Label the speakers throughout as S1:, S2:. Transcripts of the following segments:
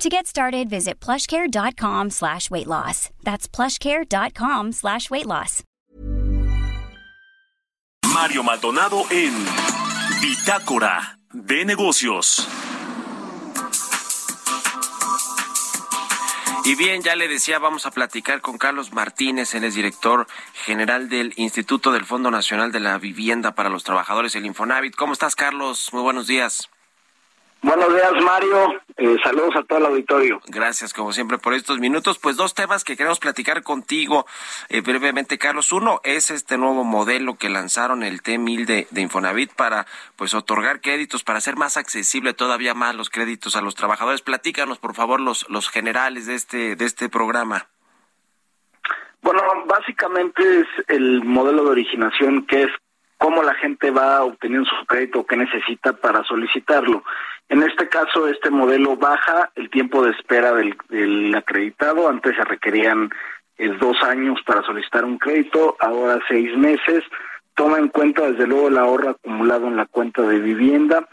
S1: To get started, visit plushcare.com slash weight loss. That's plushcare.com slash weight loss.
S2: Mario Maldonado en Bitácora de Negocios.
S3: Y bien, ya le decía, vamos a platicar con Carlos Martínez, él es director general del Instituto del Fondo Nacional de la Vivienda para los Trabajadores, el Infonavit. ¿Cómo estás, Carlos? Muy buenos días.
S4: Buenos días, Mario. Eh, saludos a todo el auditorio.
S3: Gracias, como siempre, por estos minutos. Pues dos temas que queremos platicar contigo eh, brevemente, Carlos. Uno es este nuevo modelo que lanzaron el T1000 de, de, Infonavit para pues otorgar créditos, para hacer más accesible todavía más los créditos a los trabajadores. Platícanos, por favor, los, los generales de este, de este programa.
S4: Bueno, básicamente es el modelo de originación que es cómo la gente va obteniendo su crédito que necesita para solicitarlo. En este caso, este modelo baja el tiempo de espera del, del acreditado. Antes se requerían eh, dos años para solicitar un crédito, ahora seis meses. Toma en cuenta, desde luego, el ahorro acumulado en la cuenta de vivienda,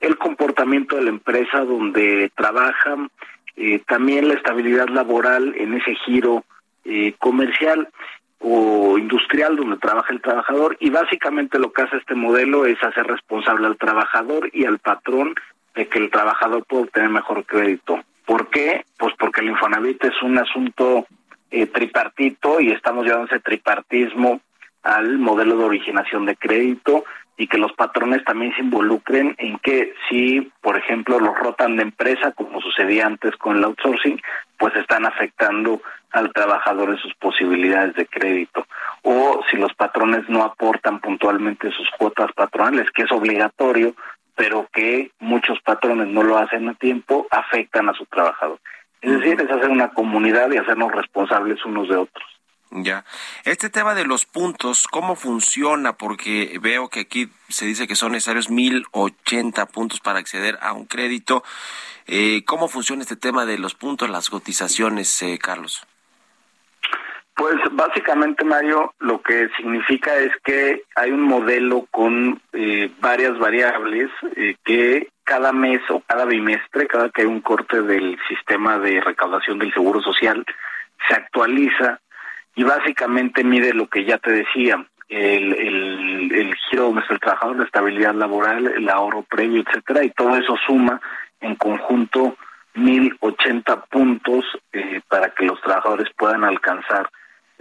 S4: el comportamiento de la empresa donde trabajan, eh, también la estabilidad laboral en ese giro eh, comercial o industrial donde trabaja el trabajador y básicamente lo que hace este modelo es hacer responsable al trabajador y al patrón de que el trabajador pueda obtener mejor crédito. ¿Por qué? Pues porque el Infonavit es un asunto eh, tripartito y estamos llevando ese tripartismo al modelo de originación de crédito y que los patrones también se involucren en que si, por ejemplo, los rotan de empresa, como sucedía antes con el outsourcing, pues están afectando al trabajador en sus posibilidades de crédito. O si los patrones no aportan puntualmente sus cuotas patronales, que es obligatorio, pero que muchos patrones no lo hacen a tiempo, afectan a su trabajador. Es decir, es hacer una comunidad y hacernos responsables unos de otros.
S3: Ya. Este tema de los puntos, ¿cómo funciona? Porque veo que aquí se dice que son necesarios 1080 puntos para acceder a un crédito. Eh, ¿Cómo funciona este tema de los puntos, las cotizaciones, eh, Carlos?
S4: Pues básicamente, Mario, lo que significa es que hay un modelo con eh, varias variables eh, que cada mes o cada bimestre, cada que hay un corte del sistema de recaudación del Seguro Social, se actualiza y básicamente mide lo que ya te decía, el, el, el giro donde el trabajador, la estabilidad laboral, el ahorro previo, etcétera, y todo eso suma en conjunto 1080 puntos eh, para que los trabajadores puedan alcanzar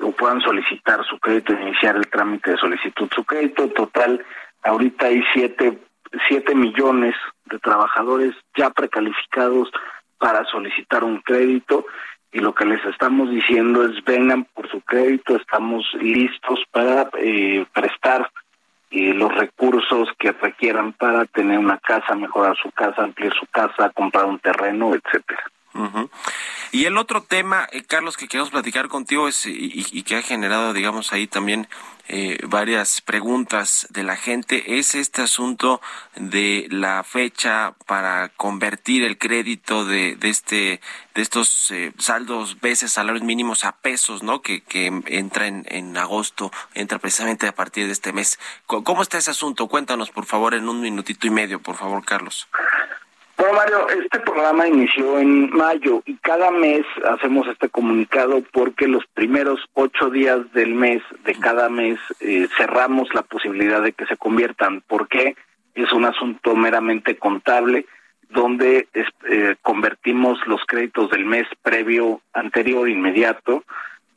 S4: o puedan solicitar su crédito, iniciar el trámite de solicitud. Su crédito total, ahorita hay siete, siete millones de trabajadores ya precalificados para solicitar un crédito y lo que les estamos diciendo es vengan por su crédito, estamos listos para eh, prestar eh, los recursos que requieran para tener una casa, mejorar su casa, ampliar su casa, comprar un terreno, etcétera.
S3: Y el otro tema, eh, Carlos, que queremos platicar contigo es y, y, que ha generado, digamos, ahí también eh, varias preguntas de la gente, es este asunto de la fecha para convertir el crédito de, de este de estos eh, saldos veces salarios mínimos a pesos, ¿no? Que, que entra en, en agosto, entra precisamente a partir de este mes. ¿Cómo está ese asunto? Cuéntanos, por favor, en un minutito y medio, por favor, Carlos.
S4: Mario, este programa inició en mayo y cada mes hacemos este comunicado porque los primeros ocho días del mes, de cada mes, eh, cerramos la posibilidad de que se conviertan. porque Es un asunto meramente contable donde eh, convertimos los créditos del mes previo, anterior, inmediato,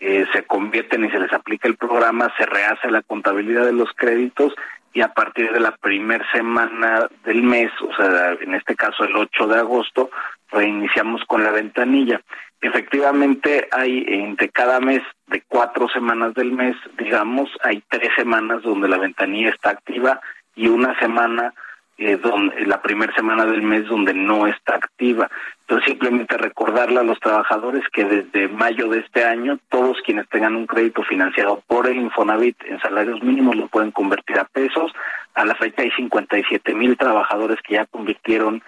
S4: eh, se convierten y se les aplica el programa, se rehace la contabilidad de los créditos y a partir de la primera semana del mes, o sea, en este caso el 8 de agosto, reiniciamos con la ventanilla. Efectivamente, hay entre cada mes de cuatro semanas del mes, digamos, hay tres semanas donde la ventanilla está activa y una semana eh, donde, la primera semana del mes donde no está activa. Entonces simplemente recordarle a los trabajadores que desde mayo de este año todos quienes tengan un crédito financiado por el Infonavit en salarios mínimos lo pueden convertir a pesos. A la fecha hay 57 mil trabajadores que ya convirtieron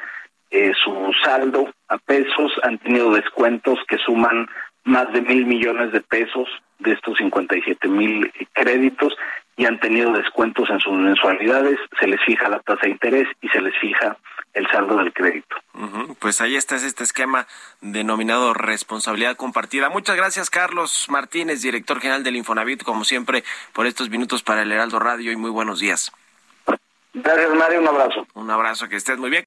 S4: eh, su saldo a pesos, han tenido descuentos que suman más de mil millones de pesos de estos 57 mil créditos y han tenido descuentos en sus mensualidades, se les fija la tasa de interés y se les fija el saldo del crédito.
S3: Pues ahí está este esquema denominado responsabilidad compartida. Muchas gracias, Carlos Martínez, director general del Infonavit, como siempre, por estos minutos para el Heraldo Radio y muy buenos días.
S4: Gracias, Mario. Un abrazo.
S3: Un abrazo, que estés muy bien.